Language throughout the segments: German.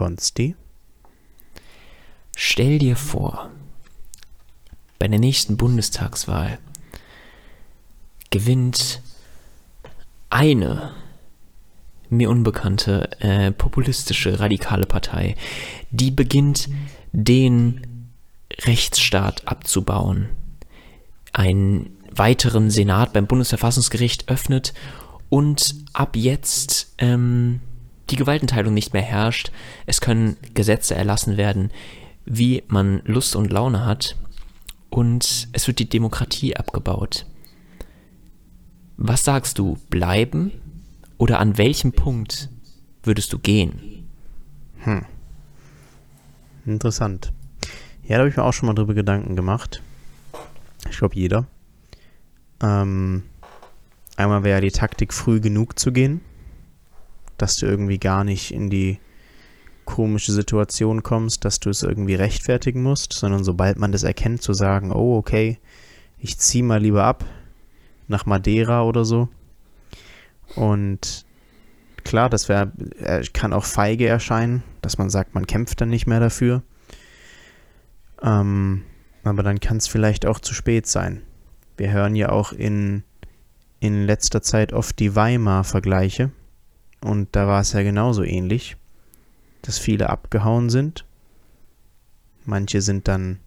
Konsti? Stell dir vor, bei der nächsten Bundestagswahl gewinnt eine mir unbekannte äh, populistische radikale Partei, die beginnt den Rechtsstaat abzubauen, einen weiteren Senat beim Bundesverfassungsgericht öffnet und ab jetzt ähm, die Gewaltenteilung nicht mehr herrscht. Es können Gesetze erlassen werden, wie man Lust und Laune hat und es wird die Demokratie abgebaut. Was sagst du, bleiben oder an welchem Punkt würdest du gehen? Hm. Interessant. Ja, da habe ich mir auch schon mal drüber Gedanken gemacht. Ich glaube, jeder. Ähm, einmal wäre die Taktik, früh genug zu gehen, dass du irgendwie gar nicht in die komische Situation kommst, dass du es irgendwie rechtfertigen musst, sondern sobald man das erkennt, zu sagen, oh, okay, ich ziehe mal lieber ab nach Madeira oder so. Und klar, das wäre, kann auch feige erscheinen, dass man sagt, man kämpft dann nicht mehr dafür. Ähm, aber dann kann es vielleicht auch zu spät sein. Wir hören ja auch in, in letzter Zeit oft die Weimar-Vergleiche. Und da war es ja genauso ähnlich, dass viele abgehauen sind. Manche sind dann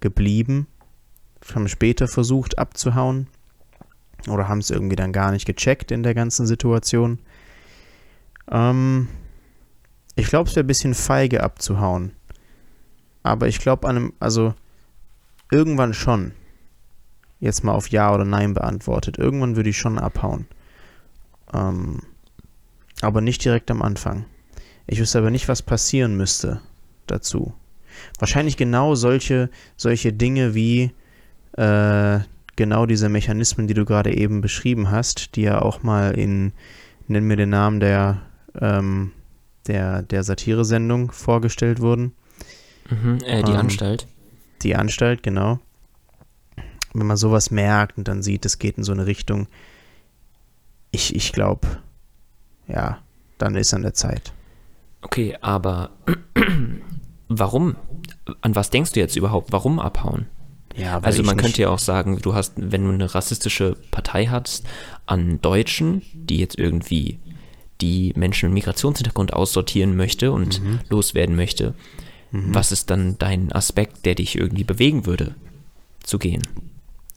geblieben, haben später versucht abzuhauen oder haben es irgendwie dann gar nicht gecheckt in der ganzen Situation. Ähm, ich glaube, es wäre ein bisschen feige abzuhauen. Aber ich glaube an einem, also irgendwann schon. Jetzt mal auf Ja oder Nein beantwortet. Irgendwann würde ich schon abhauen. Ähm, aber nicht direkt am Anfang. Ich wüsste aber nicht, was passieren müsste dazu. Wahrscheinlich genau solche, solche Dinge wie äh, genau diese Mechanismen, die du gerade eben beschrieben hast, die ja auch mal in, nenn mir den Namen der, ähm, der, der Satire-Sendung vorgestellt wurden. Mhm, äh, die Ähm, Anstalt. Die Anstalt, genau. Wenn man sowas merkt und dann sieht, es geht in so eine Richtung, ich, ich glaube, ja, dann ist an der Zeit. Okay, aber warum? An was denkst du jetzt überhaupt? Warum abhauen? Ja, Also man könnte ja auch sagen, du hast, wenn du eine rassistische Partei hast, an Deutschen, die jetzt irgendwie die Menschen mit Migrationshintergrund aussortieren möchte und Mhm. loswerden möchte, was ist dann dein Aspekt, der dich irgendwie bewegen würde, zu gehen?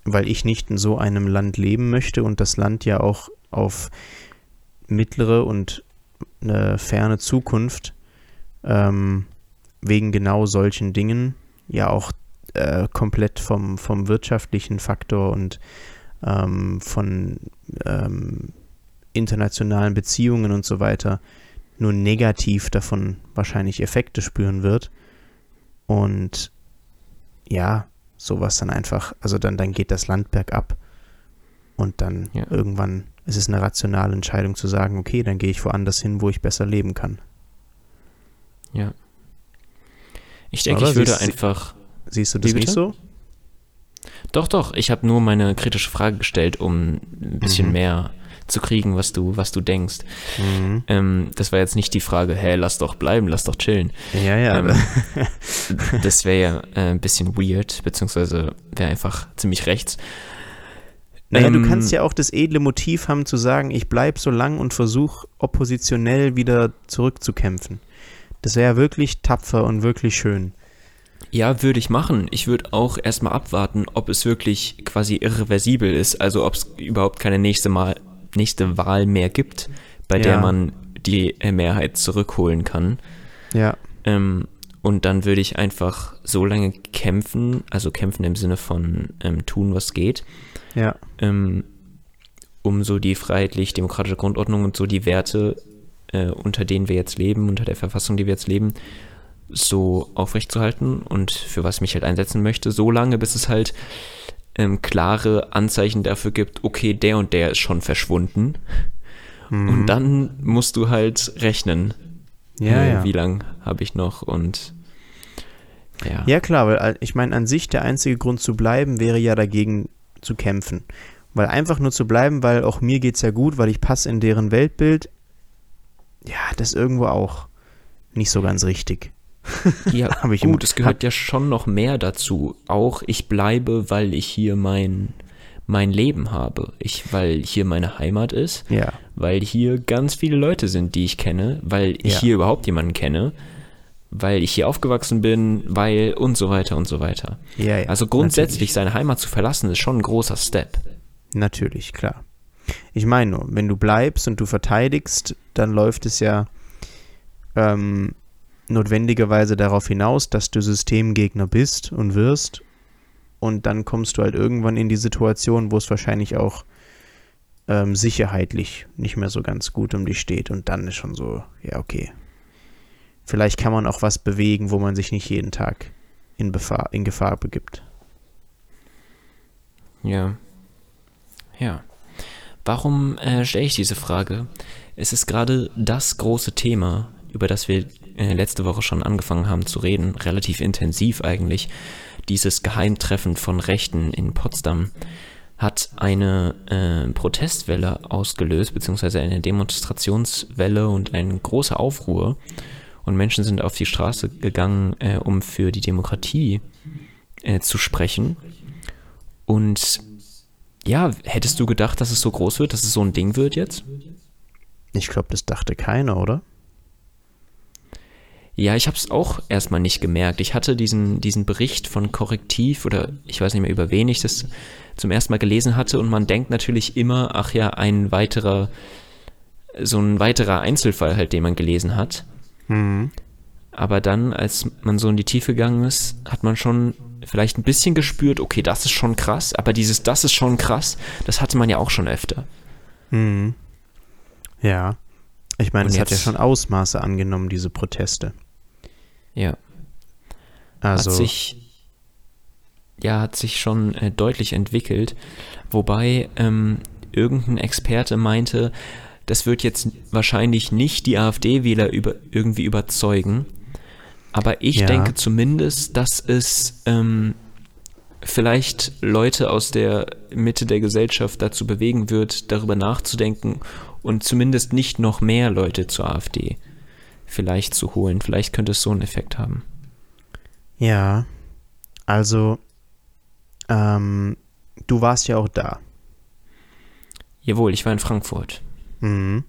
weil ich nicht in so einem Land leben möchte und das Land ja auch auf mittlere und eine ferne Zukunft ähm, wegen genau solchen Dingen ja auch äh, komplett vom, vom wirtschaftlichen Faktor und ähm, von ähm, internationalen Beziehungen und so weiter nur negativ davon wahrscheinlich Effekte spüren wird. Und ja, sowas dann einfach, also dann, dann geht das Land bergab und dann Ja. irgendwann ist es eine rationale Entscheidung zu sagen, okay, dann gehe ich woanders hin, wo ich besser leben kann. Ja. Ich denke, Oder ich würde siehst- einfach. Siehst du das nicht so? Doch, doch, ich habe nur meine kritische Frage gestellt, um ein bisschen Mhm. mehr zu kriegen, was du, was du denkst. Mhm. Ähm, das war jetzt nicht die Frage, hä, lass doch bleiben, lass doch chillen. Ja, ja. Ähm, Das wäre ja äh, ein bisschen weird, beziehungsweise wäre einfach ziemlich rechts. Naja, du ähm, kannst ja auch das edle Motiv haben zu sagen, ich bleib so lang und versuche oppositionell wieder zurückzukämpfen. Das wäre wirklich tapfer und wirklich schön. Ja, würde ich machen. Ich würde auch erstmal abwarten, ob es wirklich quasi irreversibel ist, also ob es überhaupt keine nächste, Mal, nächste Wahl mehr gibt, bei der Ja. man die Mehrheit zurückholen kann. Ja. Ähm, und dann würde ich einfach so lange kämpfen, also kämpfen im Sinne von ähm, tun, was geht, Ja. ähm, um so die freiheitlich-demokratische Grundordnung und so die Werte, äh, unter denen wir jetzt leben, unter der Verfassung, die wir jetzt leben, so aufrechtzuerhalten und für was ich mich halt einsetzen möchte, so lange, bis es halt ähm, klare Anzeichen dafür gibt, okay, der und der ist schon verschwunden. Mhm. Und dann musst du halt rechnen, ja, äh, ja. wie lang habe ich noch und ja. Ja, klar, weil äh, ich meine, an sich der einzige Grund zu bleiben wäre ja dagegen zu kämpfen. Weil einfach nur zu bleiben, weil auch mir geht's ja gut, weil ich passe in deren Weltbild, ja, das irgendwo auch nicht so ganz richtig. Ja, gut, es gehört ja schon noch mehr dazu. Auch ich bleibe, weil ich hier mein, mein Leben habe. Ich, weil hier meine Heimat ist. Ja. Weil hier ganz viele Leute sind, die ich kenne. Weil ich Ja. hier überhaupt jemanden kenne. Weil ich hier aufgewachsen bin, weil und so weiter und so weiter. Ja, ja. Also grundsätzlich seine Heimat zu verlassen, ist schon ein großer Step. Natürlich, klar. Ich meine nur, wenn du bleibst und du verteidigst, dann läuft es ja ähm, notwendigerweise darauf hinaus, dass du Systemgegner bist und wirst. Und dann kommst du halt irgendwann in die Situation, wo es wahrscheinlich auch ähm, sicherheitlich nicht mehr so ganz gut um dich steht. Und dann ist schon so, ja, okay. Vielleicht kann man auch was bewegen, wo man sich nicht jeden Tag in, Befahr, in Gefahr begibt. Ja. Ja. Warum äh, stelle ich diese Frage? Es ist gerade das große Thema, über das wir äh, letzte Woche schon angefangen haben zu reden, relativ intensiv eigentlich. Dieses Geheimtreffen von Rechten in Potsdam hat eine äh, Protestwelle ausgelöst, beziehungsweise eine Demonstrationswelle und eine große Aufruhr. Und Menschen sind auf die Straße gegangen, äh, um für die Demokratie äh, zu sprechen. Und ja, hättest du gedacht, dass es so groß wird, dass es so ein Ding wird jetzt? Ich glaube, das dachte keiner, oder? Ja, ich habe es auch erstmal nicht gemerkt. Ich hatte diesen, diesen Bericht von Korrektiv oder ich weiß nicht mehr, über wen ich das zum ersten Mal gelesen hatte und man denkt natürlich immer, ach ja, ein weiterer, so ein weiterer Einzelfall halt, den man gelesen hat. Mhm. Aber dann, als man so in die Tiefe gegangen ist, hat man schon vielleicht ein bisschen gespürt, okay, das ist schon krass, aber dieses, das ist schon krass, das hatte man ja auch schon öfter. Mhm. Ja. Ich meine, Und es hat ja schon Ausmaße angenommen, diese Proteste. Ja. Also, hat sich ja hat sich schon äh, deutlich entwickelt, wobei ähm, irgendein Experte meinte, das wird jetzt wahrscheinlich nicht die AfD-Wähler über, irgendwie überzeugen, aber ich Ja. denke zumindest, dass es ähm, vielleicht Leute aus der Mitte der Gesellschaft dazu bewegen wird, darüber nachzudenken und zumindest nicht noch mehr Leute zur AfD vielleicht zu holen. Vielleicht könnte es so einen Effekt haben. ja. Also, ähm, du warst ja auch da. Jawohl, ich war in Frankfurt. Mhm.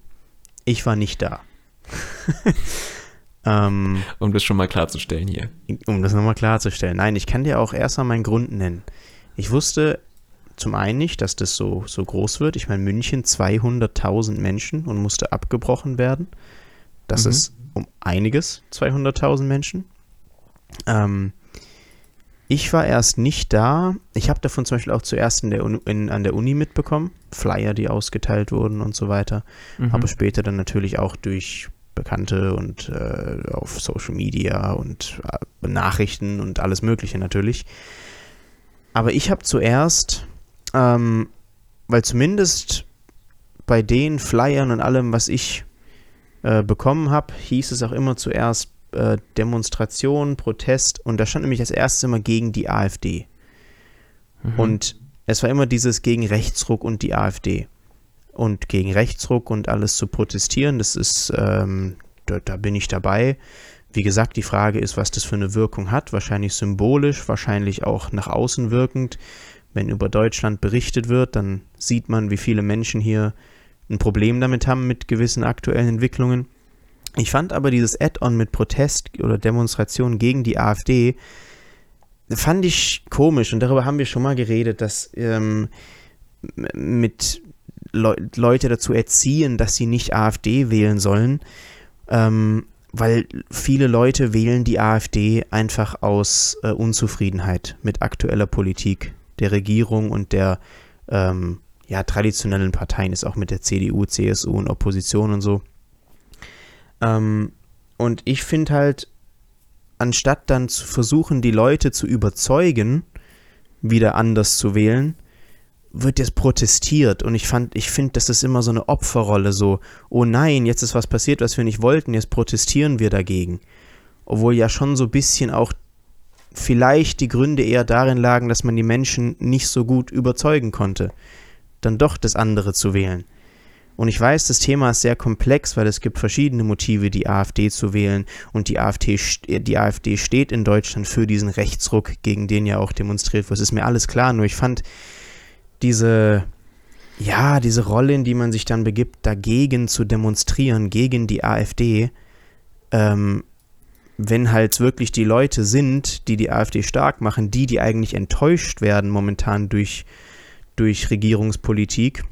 Ich war nicht da. ähm, Um das schon mal klarzustellen hier. um das nochmal klarzustellen. Nein, ich kann dir auch erstmal meinen Grund nennen. Ich wusste zum einen nicht, dass das so, so groß wird. Ich meine, München 200.000 Menschen und musste abgebrochen werden. Das Mhm. ist um einiges, 200.000 Menschen. Ähm, ich war erst nicht da. Ich habe davon zum Beispiel auch zuerst in der Uni, in, an der Uni mitbekommen. Flyer, die ausgeteilt wurden und so weiter. Mhm. Aber später dann natürlich auch durch Bekannte und äh, auf Social Media und äh, Nachrichten und alles Mögliche natürlich. Aber ich habe zuerst, ähm, weil zumindest bei den Flyern und allem, was ich äh, bekommen habe, hieß es auch immer zuerst äh, Demonstration, Protest und da stand nämlich als erstes immer gegen die AfD. Mhm. Und es war immer dieses gegen Rechtsruck und die AfD. Und gegen Rechtsruck und alles zu protestieren, das ist, ähm, da, da bin ich dabei. Wie gesagt, die Frage ist, was das für eine Wirkung hat. Wahrscheinlich symbolisch, wahrscheinlich auch nach außen wirkend. Wenn über Deutschland berichtet wird, dann sieht man, wie viele Menschen hier ein Problem damit haben mit gewissen aktuellen Entwicklungen. Ich fand aber dieses Add-on mit Protest oder Demonstration gegen die AfD, fand ich komisch und darüber haben wir schon mal geredet, dass ähm, mit Leu Leute dazu erziehen, dass sie nicht AfD wählen sollen, ähm, weil viele Leute wählen die AfD einfach aus äh, Unzufriedenheit mit aktueller Politik der Regierung und der ähm, ja, traditionellen Parteien, ist auch mit der CDU, CSU und Opposition und so. Ähm, und ich finde halt, anstatt dann zu versuchen, die Leute zu überzeugen, wieder anders zu wählen, wird jetzt protestiert und ich fand, ich finde, das ist immer so eine Opferrolle, so, oh nein, jetzt ist was passiert, was wir nicht wollten, jetzt protestieren wir dagegen. Obwohl ja schon so ein bisschen auch vielleicht die Gründe eher darin lagen, dass man die Menschen nicht so gut überzeugen konnte, dann doch das andere zu wählen. Und ich weiß, das Thema ist sehr komplex, weil es gibt verschiedene Motive, die AfD zu wählen. Und die AfD, die AfD steht in Deutschland für diesen Rechtsruck, gegen den ja auch demonstriert wird. Es ist mir alles klar, nur ich fand diese, ja, diese Rolle, in die man sich dann begibt, dagegen zu demonstrieren, gegen die AfD, ähm, wenn halt wirklich die Leute sind, die die AfD stark machen, die, die eigentlich enttäuscht werden momentan durch, durch Regierungspolitik,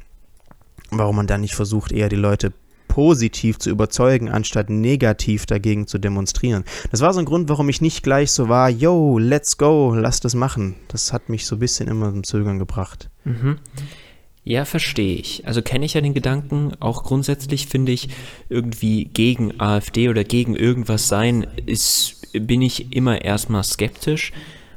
warum man dann nicht versucht, eher die Leute positiv zu überzeugen, anstatt negativ dagegen zu demonstrieren. Das war so ein Grund, warum ich nicht gleich so war, yo, let's go, lass das machen. Das hat mich so ein bisschen immer zum Zögern gebracht. Mhm. Ja, verstehe ich. Also kenne ich ja den Gedanken. Auch grundsätzlich finde ich, irgendwie gegen AfD oder gegen irgendwas sein, ist, bin ich immer erstmal skeptisch,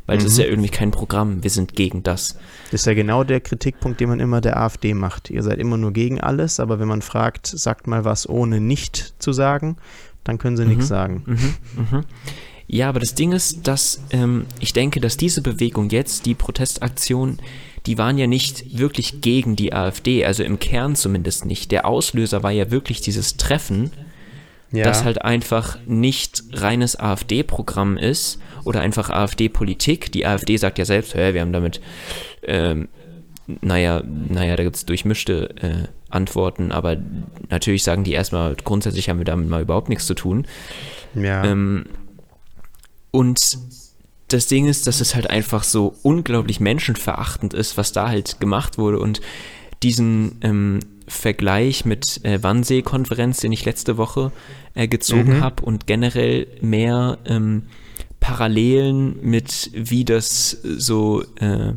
weil mhm. das ist ja irgendwie kein Programm. Wir sind gegen das. Das ist ja genau der Kritikpunkt, den man immer der AfD macht. Ihr seid immer nur gegen alles, aber wenn man fragt, sagt mal was ohne nicht zu sagen, dann können sie mhm. nichts sagen. Mhm. Mhm. Ja, aber das Ding ist, dass ähm, ich denke, dass diese Bewegung jetzt, die Protestaktion, die waren ja nicht wirklich gegen die AfD, also im Kern zumindest nicht. Der Auslöser war ja wirklich dieses Treffen, ja. das halt einfach nicht reines AfD-Programm ist oder einfach AfD-Politik. Die AfD sagt ja selbst, hey, wir haben damit, ähm, naja, naja, da gibt es durchmischte äh, Antworten, aber natürlich sagen die erstmal, grundsätzlich haben wir damit mal überhaupt nichts zu tun. Ja. Ähm, und das Ding ist, dass es halt einfach so unglaublich menschenverachtend ist, was da halt gemacht wurde und diesen ähm, Vergleich mit äh, Wannsee-Konferenz, den ich letzte Woche äh, gezogen mhm. habe und generell mehr ähm, Parallelen mit, wie das so äh,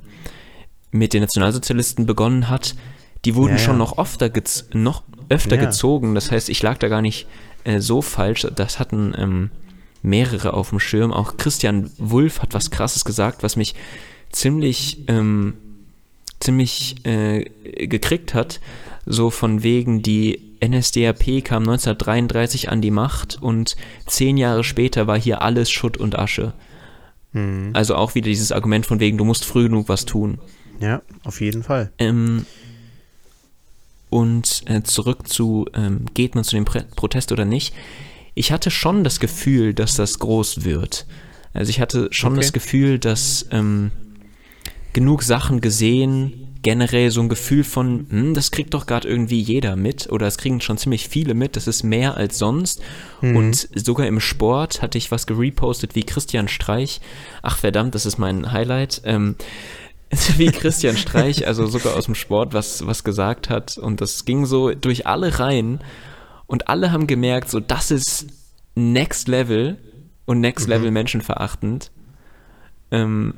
mit den Nationalsozialisten begonnen hat, die wurden ja, schon noch, öfter, gez noch öfter ja. gezogen. Das heißt, ich lag da gar nicht äh, so falsch. Das hatten ähm, mehrere auf dem Schirm. Auch Christian Wulff hat was Krasses gesagt, was mich ziemlich, ähm, ziemlich äh, gekriegt hat. So von wegen, die NSDAP kam 1933 an die Macht und zehn Jahre später war hier alles Schutt und Asche. Mhm. Also auch wieder dieses Argument von wegen, du musst früh genug was tun. Ja, auf jeden Fall. Ähm, und äh, zurück zu, ähm, geht man zu dem Protest oder nicht? ich hatte schon das Gefühl, dass das groß wird. Also ich hatte schon okay. das Gefühl, dass ähm, genug Sachen gesehen, generell so ein Gefühl von, hm, das kriegt doch gerade irgendwie jeder mit oder es kriegen schon ziemlich viele mit, das ist mehr als sonst. Mhm. Und sogar im Sport hatte ich was gerepostet wie Christian Streich. Ach verdammt, das ist mein Highlight. Ähm, wie Christian Streich, also sogar aus dem Sport, was, was gesagt hat. Und das ging so durch alle Reihen. Und alle haben gemerkt, so, das ist Next Level und Next Level mhm. menschenverachtend. Ähm,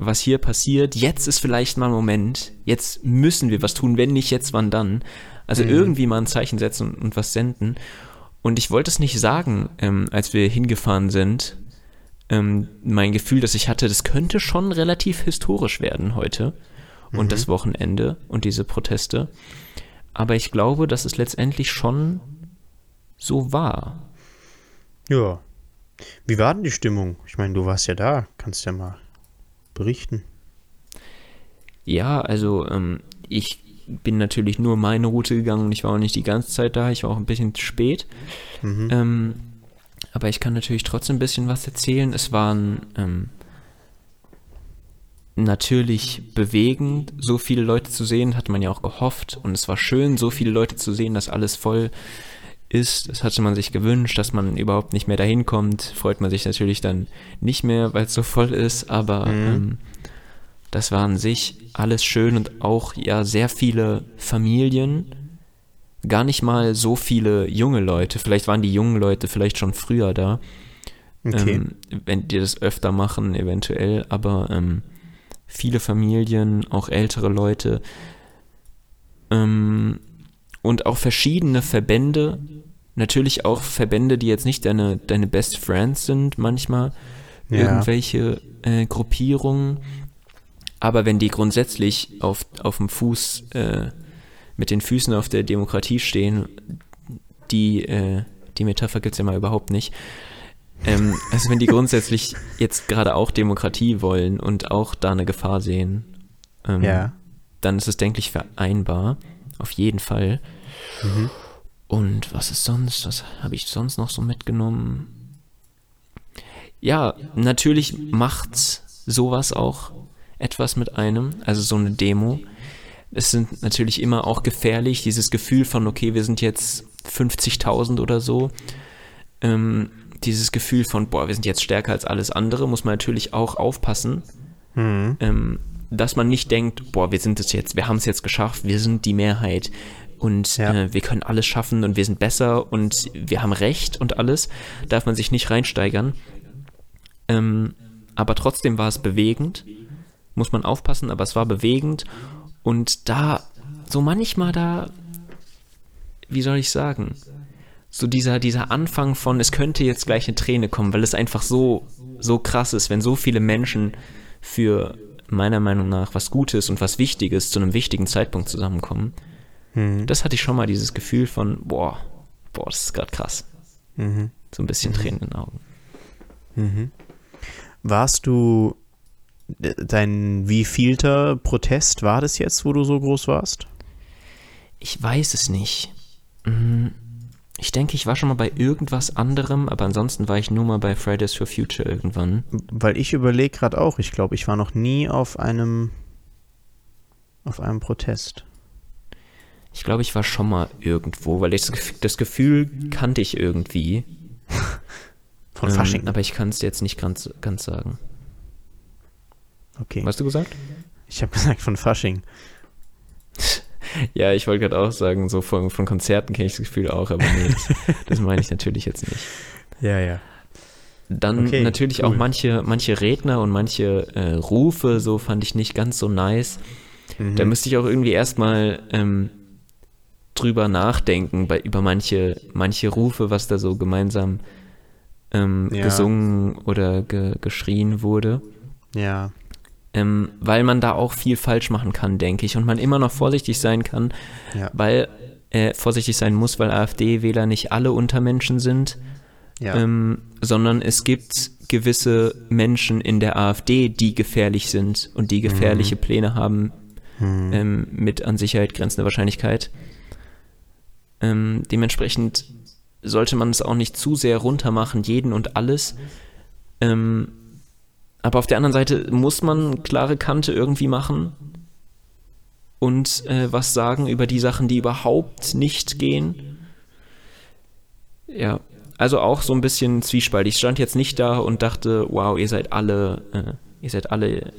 was hier passiert, jetzt ist vielleicht mal ein Moment, jetzt müssen wir was tun, wenn nicht jetzt, wann dann. Also mhm. irgendwie mal ein Zeichen setzen und, und, was senden. Und ich wollte es nicht sagen, ähm, als wir hingefahren sind. Ähm, mein Gefühl, das ich hatte, das könnte schon relativ historisch werden heute und mhm. das Wochenende und diese Proteste. Aber ich glaube, dass es letztendlich schon so war. Ja. Wie war denn die Stimmung? Ich meine, du warst ja da, kannst ja mal berichten. Ja, also ähm, ich bin natürlich nur meine Route gegangen und ich war auch nicht die ganze Zeit da, ich war auch ein bisschen spät. Mhm. Ähm, aber ich kann natürlich trotzdem ein bisschen was erzählen. Es waren ähm, natürlich bewegend, so viele Leute zu sehen, hat man ja auch gehofft. Und es war schön, so viele Leute zu sehen, dass alles voll ist. Das hatte man sich gewünscht, dass man überhaupt nicht mehr dahin kommt. Freut man sich natürlich dann nicht mehr, weil es so voll ist, aber mhm. ähm, das war an sich alles schön und auch ja sehr viele Familien. Gar nicht mal so viele junge Leute. Vielleicht waren die jungen Leute vielleicht schon früher da. Okay. Ähm, wenn die das öfter machen, eventuell, aber ähm, viele Familien, auch ältere Leute. Ähm, und auch verschiedene Verbände, natürlich auch Verbände, die jetzt nicht deine, deine Best Friends sind, manchmal ja. irgendwelche äh, Gruppierungen, aber wenn die grundsätzlich auf, auf dem Fuß, äh, mit den Füßen auf der Demokratie stehen, die, äh, die Metapher gibt es ja mal überhaupt nicht. Ähm, also wenn die grundsätzlich jetzt gerade auch Demokratie wollen und auch da eine Gefahr sehen, ähm, ja. dann ist es, denke ich, vereinbar auf jeden Fall. Mhm. Und was ist sonst? Was habe ich sonst noch so mitgenommen? Ja, natürlich macht sowas auch etwas mit einem, also so eine Demo. Es sind natürlich immer auch gefährlich, dieses Gefühl von, okay, wir sind jetzt 50.000 oder so. Ähm, dieses Gefühl von, boah, wir sind jetzt stärker als alles andere, muss man natürlich auch aufpassen, mhm. ähm, dass man nicht denkt, boah, wir sind es jetzt, wir haben es jetzt geschafft, wir sind die Mehrheit und ja. äh, wir können alles schaffen und wir sind besser und wir haben Recht und alles, darf man sich nicht reinsteigern. Ähm, aber trotzdem war es bewegend, muss man aufpassen, aber es war bewegend und da, so manchmal da, wie soll ich sagen, so dieser, dieser Anfang von, es könnte jetzt gleich eine Träne kommen, weil es einfach so, so krass ist, wenn so viele Menschen für meiner Meinung nach was Gutes und was Wichtiges zu einem wichtigen Zeitpunkt zusammenkommen. Mhm. Das hatte ich schon mal dieses Gefühl von, boah, boah, das ist gerade krass. Mhm. So ein bisschen mhm. Tränen in den Augen. Mhm. Warst du dein wievielter Protest war das jetzt, wo du so groß warst? Ich weiß es nicht. Mhm. Ich denke, ich war schon mal bei irgendwas anderem, aber ansonsten war ich nur mal bei Fridays for Future irgendwann. Weil ich überlege gerade auch, ich glaube, ich war noch nie auf einem auf einem Protest. Ich glaube, ich war schon mal irgendwo, weil ich das Gefühl kannte ich irgendwie. Von ähm, Fasching. Aber ich kann es jetzt nicht ganz, ganz sagen. Okay. Was hast du gesagt? Ich habe gesagt von Fasching. Ja, ich wollte gerade auch sagen, so von, von Konzerten kenne ich das Gefühl auch, aber nee, das, das meine ich natürlich jetzt nicht. Ja, ja. Dann okay, natürlich cool. auch manche, manche Redner und manche äh, Rufe, so fand ich nicht ganz so nice. Mhm. Da müsste ich auch irgendwie erstmal ähm, drüber nachdenken, bei, über manche, manche Rufe, was da so gemeinsam ähm, ja. gesungen oder ge, geschrien wurde. Ja ähm, weil man da auch viel falsch machen kann, denke ich, und man immer noch vorsichtig sein kann, ja. weil äh, vorsichtig sein muss, weil AfD-Wähler nicht alle Untermenschen sind, ja. ähm, sondern es gibt gewisse Menschen in der AfD, die gefährlich sind und die gefährliche mhm. Pläne haben mhm. ähm, mit an Sicherheit grenzender Wahrscheinlichkeit. Ähm, dementsprechend sollte man es auch nicht zu sehr runtermachen, jeden und alles. Ähm, aber auf der anderen Seite muss man klare Kante irgendwie machen und äh, was sagen über die Sachen, die überhaupt nicht gehen. Ja, also auch so ein bisschen zwiespaltig. Ich stand jetzt nicht da und dachte, wow, ihr seid alle, äh, ihr seid alle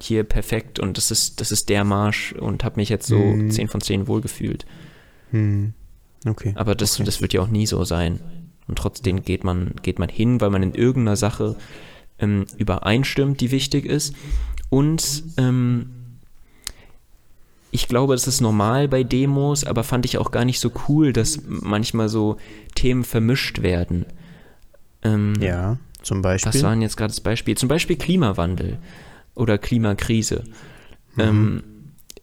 hier perfekt und das ist, das ist der Marsch und habe mich jetzt so hm. 10 von 10 wohlgefühlt. Hm. Okay. Aber das, okay. das wird ja auch nie so sein. Und trotzdem geht man, geht man hin, weil man in irgendeiner Sache ähm, übereinstimmt, die wichtig ist. Und ähm, ich glaube, das ist normal bei Demos, aber fand ich auch gar nicht so cool, dass manchmal so Themen vermischt werden. Ähm, ja, zum Beispiel. Was waren jetzt gerade das Beispiel? Zum Beispiel Klimawandel oder Klimakrise. Mhm. Ähm,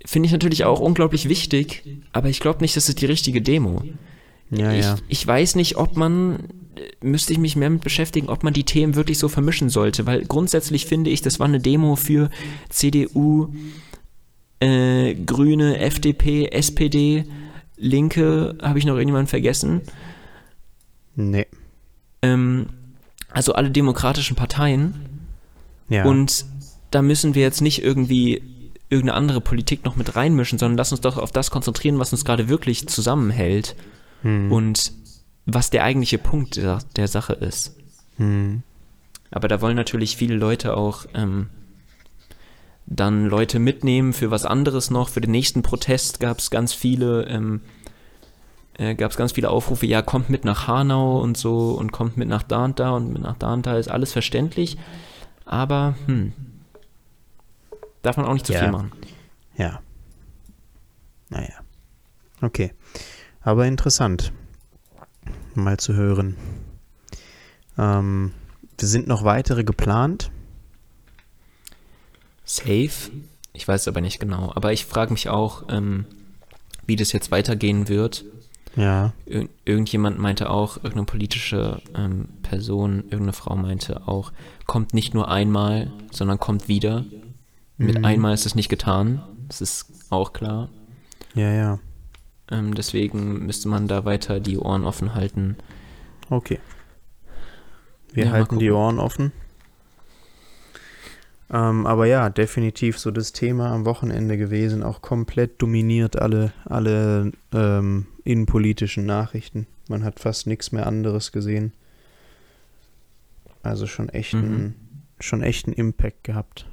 Finde ich natürlich auch unglaublich wichtig, aber ich glaube nicht, dass es die richtige Demo. Ja, ich, ja. ich weiß nicht, ob man müsste ich mich mehr mit beschäftigen, ob man die Themen wirklich so vermischen sollte, weil grundsätzlich finde ich, das war eine Demo für CDU, äh, Grüne, FDP, SPD, Linke, habe ich noch irgendjemanden vergessen? Nee. Ähm, also alle demokratischen Parteien. Ja. Und da müssen wir jetzt nicht irgendwie irgendeine andere Politik noch mit reinmischen, sondern lass uns doch auf das konzentrieren, was uns gerade wirklich zusammenhält. Hm. Und was der eigentliche Punkt der, der Sache ist. Hm. Aber da wollen natürlich viele Leute auch ähm, dann Leute mitnehmen für was anderes noch. Für den nächsten Protest gab es ganz viele, ähm, äh, gab es ganz viele Aufrufe, ja, kommt mit nach Hanau und so und kommt mit nach da und da und mit nach da und da ist alles verständlich. Aber hm, darf man auch nicht zu ja. viel machen. Ja. Naja. Okay. Aber interessant mal zu hören. Ähm, sind noch weitere geplant? Safe. Ich weiß aber nicht genau. Aber ich frage mich auch, ähm, wie das jetzt weitergehen wird. Ja. Ir irgendjemand meinte auch, irgendeine politische ähm, Person, irgendeine Frau meinte auch, kommt nicht nur einmal, sondern kommt wieder. Mit mhm. einmal ist es nicht getan. Das ist auch klar. Ja, ja. Ähm, deswegen müsste man da weiter die Ohren offen halten. Okay. Wir Ja, halten die. Ohren offen. Ähm, aber ja, definitiv so das Thema am Wochenende gewesen, auch komplett dominiert alle, alle ähm, innenpolitischen Nachrichten. Man hat fast nichts mehr anderes gesehen. Also schon echt, Mhm. ein, schon echt einen Impact gehabt.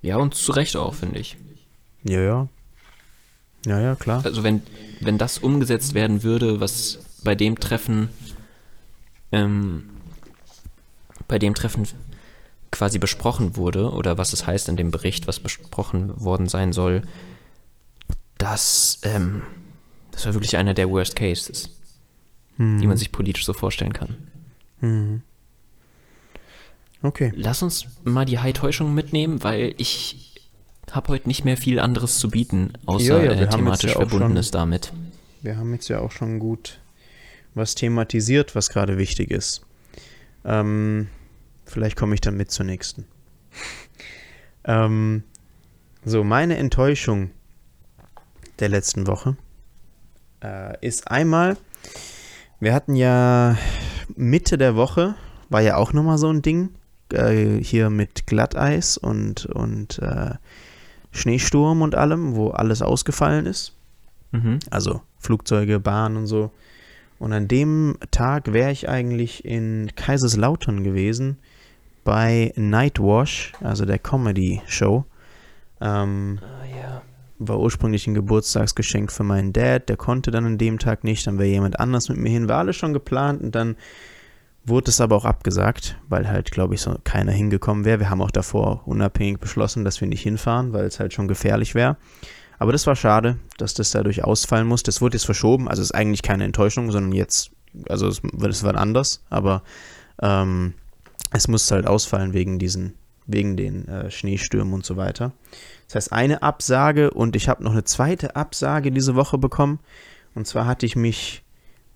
Ja, und zu Recht auch, finde ich. Ja, ja. Ja, ja, klar. Also wenn, wenn das umgesetzt werden würde, was bei dem Treffen, ähm, bei dem Treffen quasi besprochen wurde, oder was es heißt in dem Bericht, was besprochen worden sein soll, das, ähm, das war wirklich einer der Worst Cases, Mhm. die man sich politisch so vorstellen kann. Mhm. Okay. Lass uns mal die High-Täuschung mitnehmen, weil ich habe heute nicht mehr viel anderes zu bieten, außer Ja, ja, äh, thematisch ja Verbundenes schon- damit. Wir haben jetzt ja auch schon gut was thematisiert, was gerade wichtig ist. Ähm, vielleicht komme ich dann mit zur nächsten. ähm, so, meine Enttäuschung der letzten Woche äh, ist einmal, wir hatten ja Mitte der Woche, war ja auch nochmal so ein Ding, äh, hier mit Glatteis und, und äh, Schneesturm und allem, wo alles ausgefallen ist. Mhm. Also Flugzeuge, Bahn und so. Und an dem Tag wäre ich eigentlich in Kaiserslautern gewesen bei Nightwash, also der Comedy-Show. Ähm, Ah, ja. war ursprünglich ein Geburtstagsgeschenk für meinen Dad, der konnte dann an dem Tag nicht, dann wäre jemand anders mit mir hin, war alles schon geplant und dann wurde es aber auch abgesagt, weil halt, glaube ich, so keiner hingekommen wäre. Wir haben auch davor unabhängig beschlossen, dass wir nicht hinfahren, weil es halt schon gefährlich wäre. Aber das war schade, dass das dadurch ausfallen muss. Das wurde jetzt verschoben, also es ist eigentlich keine Enttäuschung, sondern jetzt, also es, war anders, aber ähm, es musste halt ausfallen wegen diesen, wegen den äh, Schneestürmen und so weiter. Das heißt, eine Absage und ich habe noch eine zweite Absage diese Woche bekommen. Und zwar hatte ich mich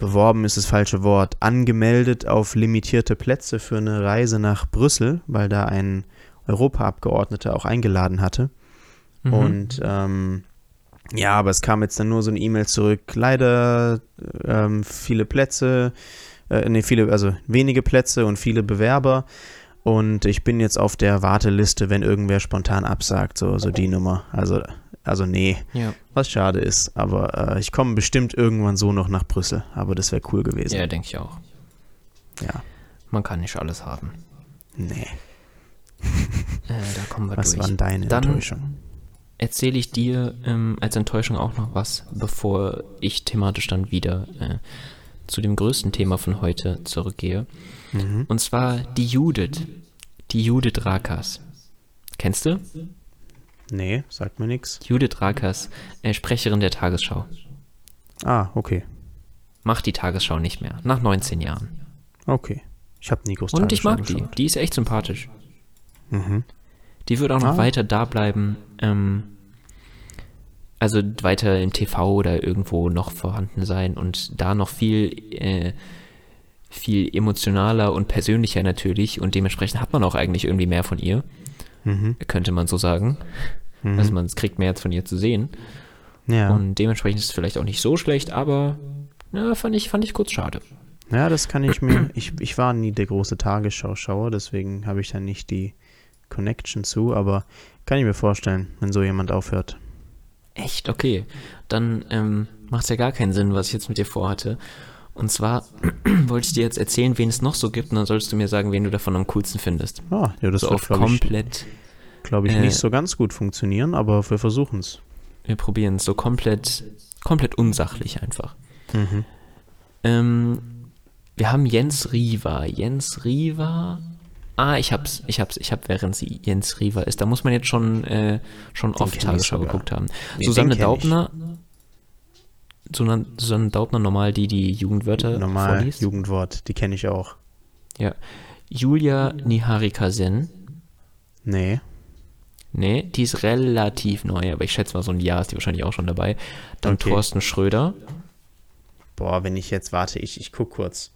beworben, ist das falsche Wort, angemeldet auf limitierte Plätze für eine Reise nach Brüssel, weil da ein Europaabgeordneter auch eingeladen hatte. Mhm. Und ähm, ja, aber es kam jetzt dann nur so eine E-Mail zurück. Leider ähm, viele Plätze, äh, nee, viele, also wenige Plätze und viele Bewerber. Und ich bin jetzt auf der Warteliste, wenn irgendwer spontan absagt, so, so die Nummer. Also, also nee, ja. was schade ist. Aber äh, ich komme bestimmt irgendwann so noch nach Brüssel. Aber das wäre cool gewesen. ja, denke ich auch. Ja. Man kann nicht alles haben. Nee. Äh, da kommen wir Was durch. waren deine Dann- Enttäuschungen? Erzähle ich dir ähm, als Enttäuschung auch noch was, bevor ich thematisch dann wieder äh, zu dem größten Thema von heute zurückgehe. Mhm. Und zwar die Judith. Die Judith Rakas. Kennst du? Nee, sagt mir nichts. Judith Rakas, äh, Sprecherin der Tagesschau. Ah, okay. Macht die Tagesschau nicht mehr. Nach 19 Jahren. Okay. Ich habe nie groß Und ich mag die. geschaut. Die ist echt sympathisch. Mhm. Die wird auch noch Ah. weiter da bleiben. Ähm, also weiter im TV oder irgendwo noch vorhanden sein und da noch viel, äh, viel emotionaler und persönlicher natürlich. Und dementsprechend hat man auch eigentlich irgendwie mehr von ihr, Mhm. könnte man so sagen. Mhm. Also man kriegt mehr jetzt von ihr zu sehen. ja. Und dementsprechend ist es vielleicht auch nicht so schlecht, aber ja, fand ich, fand ich kurz schade. ja, das kann ich mir. Ich, ich war nie der große Tagesschau-Schauer, deswegen habe ich da nicht die Connection zu, aber kann ich mir vorstellen, wenn so jemand aufhört. Echt? Okay. Dann ähm, macht es ja gar keinen Sinn, was ich jetzt mit dir vorhatte. Und zwar wollte ich dir jetzt erzählen, wen es noch so gibt, und dann solltest du mir sagen, wen du davon am coolsten findest. Ah, ja, das so wird, glaube ich, komplett, glaub ich äh, nicht so ganz gut funktionieren, aber wir versuchen es. wir probieren es so komplett, komplett unsachlich einfach. Mhm. Ähm, wir haben Jens Riva. Jens Riva. Ah, ich hab's, ich hab's, ich hab, während sie Jens Riva ist. Da muss man jetzt schon, äh, schon Den oft Tagesschau geguckt haben. Susanne kenn ich. Susanne, Susanne Daubner normal, die die Jugendwörter Normal, vorliest. Jugendwort, die kenne ich auch. Ja. Julia Niharika Sen. Nee. Nee, die ist relativ neu, aber ich schätze mal so ein Jahr ist die wahrscheinlich auch schon dabei. Dann Okay. Thorsten Schröder. Boah, wenn ich jetzt warte, ich, ich guck kurz.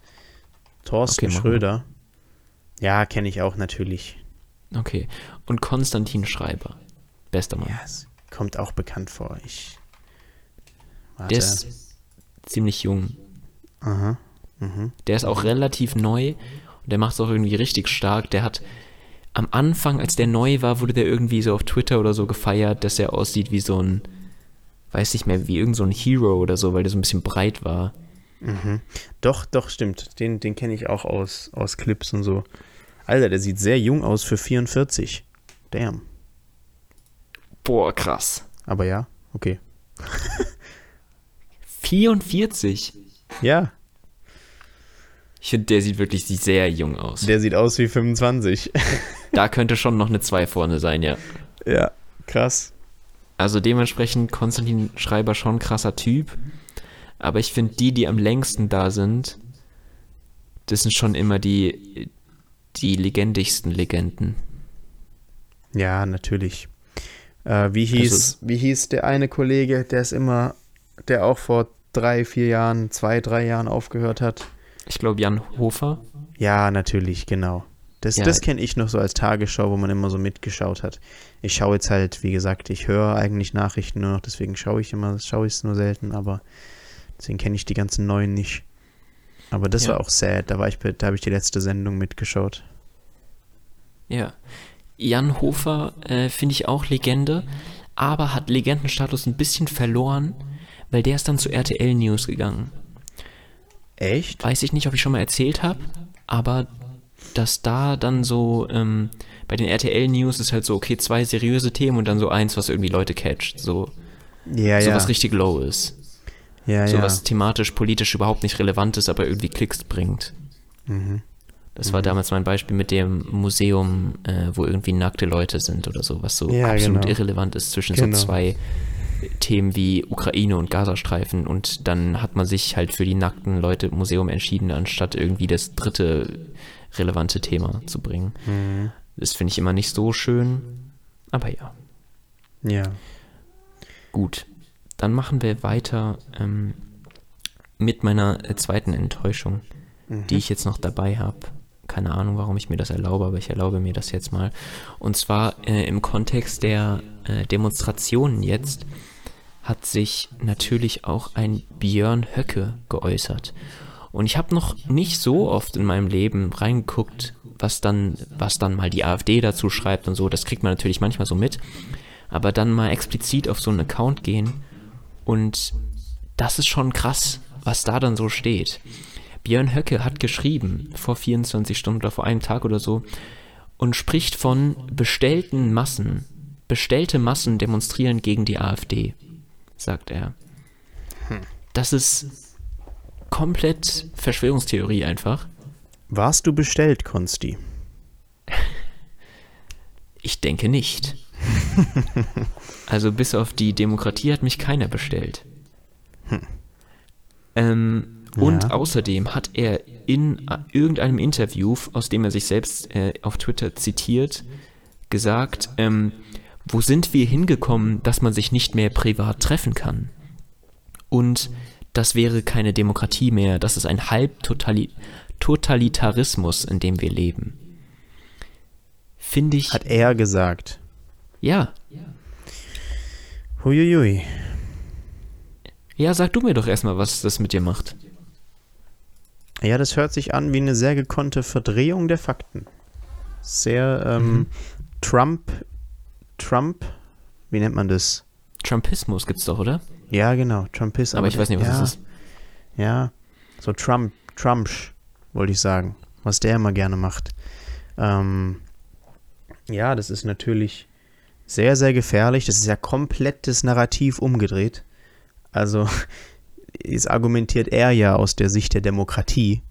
Thorsten Okay, Schröder. Ja, kenne ich auch natürlich. Okay. Und Konstantin Schreiber. Bester Mann. Ja, es kommt auch bekannt vor. Ich Warte. Der ist ziemlich jung. Aha. Mhm. Der ist auch relativ neu und der macht es auch irgendwie richtig stark. Der hat am Anfang, als der neu war, wurde der irgendwie so auf Twitter oder so gefeiert, dass er aussieht wie so ein, weiß nicht mehr, wie irgend so ein Hero oder so, weil der so ein bisschen breit war. Mhm. Doch, doch, stimmt. Den, den kenne ich auch aus, aus Clips und so. Alter, der sieht sehr jung aus für 44. Damn. Boah, krass. Aber ja, okay. 44. Ja, Ich finde, der sieht wirklich sehr jung aus. der sieht aus wie 25. Da könnte schon noch eine 2 vorne sein, ja. ja, krass. Also dementsprechend Konstantin Schreiber schon krasser Typ. Aber ich finde, die, die am längsten da sind, das sind schon immer die, die legendigsten Legenden. Ja, natürlich. Äh, wie, hieß, Also- wie hieß der eine Kollege, der ist immer, der auch vor drei, vier Jahren, zwei, drei Jahren aufgehört hat? Ich glaube, Jan Hofer. Ja, natürlich, genau. Das, Ja. das kenne ich noch so als Tagesschau, wo man immer so mitgeschaut hat. Ich schaue jetzt halt, wie gesagt, ich höre eigentlich Nachrichten nur noch, deswegen schaue ich immer, schaue ich es nur selten, aber deswegen kenne ich die ganzen neuen nicht. Aber das Ja. war auch sad, da war ich, da habe ich die letzte Sendung mitgeschaut. Ja. Jan Hofer äh, finde ich auch Legende, aber hat Legendenstatus ein bisschen verloren, weil der ist dann zu RTL News gegangen. Echt? Weiß ich nicht, ob ich schon mal erzählt habe, aber dass da dann so, ähm, bei den RTL News ist halt so, okay, zwei seriöse Themen und dann so eins, was irgendwie Leute catcht. So, Ja, so ja. was richtig low ist. ja, so ja. was thematisch, politisch überhaupt nicht relevant ist, aber irgendwie Klicks bringt. Mhm. Das war damals mein Beispiel mit dem Museum, äh, wo irgendwie nackte Leute sind oder so, was so Ja, absolut genau. irrelevant ist zwischen Genau. so zwei Themen wie Ukraine und Gazastreifen und dann hat man sich halt für die nackten Leute im Museum entschieden, anstatt irgendwie das dritte relevante Thema zu bringen. Mhm. Das finde ich immer nicht so schön, aber ja, Ja. gut. Dann machen wir weiter ähm, mit meiner äh, zweiten Enttäuschung. Mhm. die ich jetzt noch dabei habe. Keine Ahnung, warum ich mir das erlaube, aber ich erlaube mir das jetzt mal. Und zwar äh, im Kontext der äh, Demonstrationen jetzt hat sich natürlich auch ein Björn Höcke geäußert. Und ich habe noch nicht so oft in meinem Leben reingeguckt, was dann, was dann mal die AfD dazu schreibt und so. Das kriegt man natürlich manchmal so mit. Aber dann mal explizit auf so einen Account gehen und das ist schon krass, was da dann so steht. Björn Höcke hat geschrieben, vor 24 Stunden oder vor einem Tag oder so, und spricht von bestellten Massen. Bestellte Massen demonstrieren gegen die AfD, sagt er. Das ist komplett Verschwörungstheorie einfach. Warst du bestellt, Konsti? Ich denke nicht. also bis auf die Demokratie hat mich keiner bestellt. Ähm, und Ja. außerdem hat er in irgendeinem Interview, aus dem er sich selbst äh, auf Twitter zitiert, gesagt, ähm, wo sind wir hingekommen, dass man sich nicht mehr privat treffen kann? Und das wäre keine Demokratie mehr, das ist ein Halbtotalitarismus, in dem wir leben. Finde ich, Hat er gesagt. ja. Huiuiui. Ja, sag du mir doch erstmal, was das mit dir macht. Ja, das hört sich an wie eine sehr gekonnte Verdrehung der Fakten. Sehr ähm, Mhm. Trump, Trump, wie nennt man das? Trumpismus gibt's doch, oder? Ja, genau, Trumpist. Aber ich weiß nicht, was ja, das ist. Ja, so Trump, Trumpsch, wollte ich sagen, was der immer gerne macht. Ähm, ja, das ist natürlich sehr, sehr gefährlich. Das ist ja komplettes Narrativ umgedreht. Also, es argumentiert er ja aus der Sicht der Demokratie,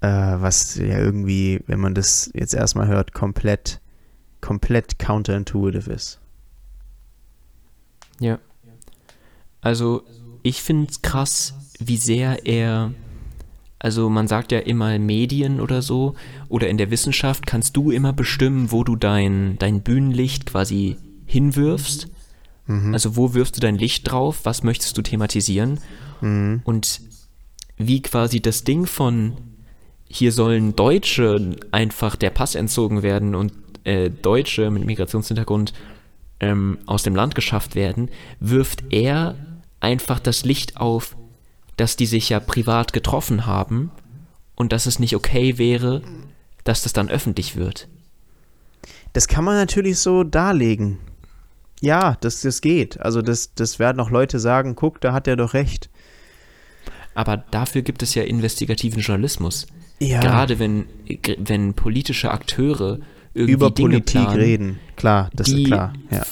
äh, was ja irgendwie, wenn man das jetzt erstmal hört, komplett, komplett counterintuitive ist. Ja. Also, ich finde es krass, wie sehr er. Also, man sagt ja immer Medien oder so, oder in der Wissenschaft kannst du immer bestimmen, wo du dein, dein Bühnenlicht quasi hinwirfst. Mhm. Also, wo wirfst du dein Licht drauf? Was möchtest du thematisieren? Mhm. Und wie quasi das Ding von hier sollen Deutsche einfach der Pass entzogen werden und äh, Deutsche mit Migrationshintergrund ähm, aus dem Land geschafft werden, wirft er einfach das Licht auf, dass die sich ja privat getroffen haben und dass es nicht okay wäre, dass das dann öffentlich wird. Das kann man natürlich so darlegen. Ja, das, das geht. Also das, das werden auch Leute sagen, guck, da hat er doch recht. Aber dafür gibt es ja investigativen Journalismus. Ja. Gerade wenn, wenn politische Akteure irgendwie Über Dinge Politik planen, reden. Klar, das die, ist klar. Ja,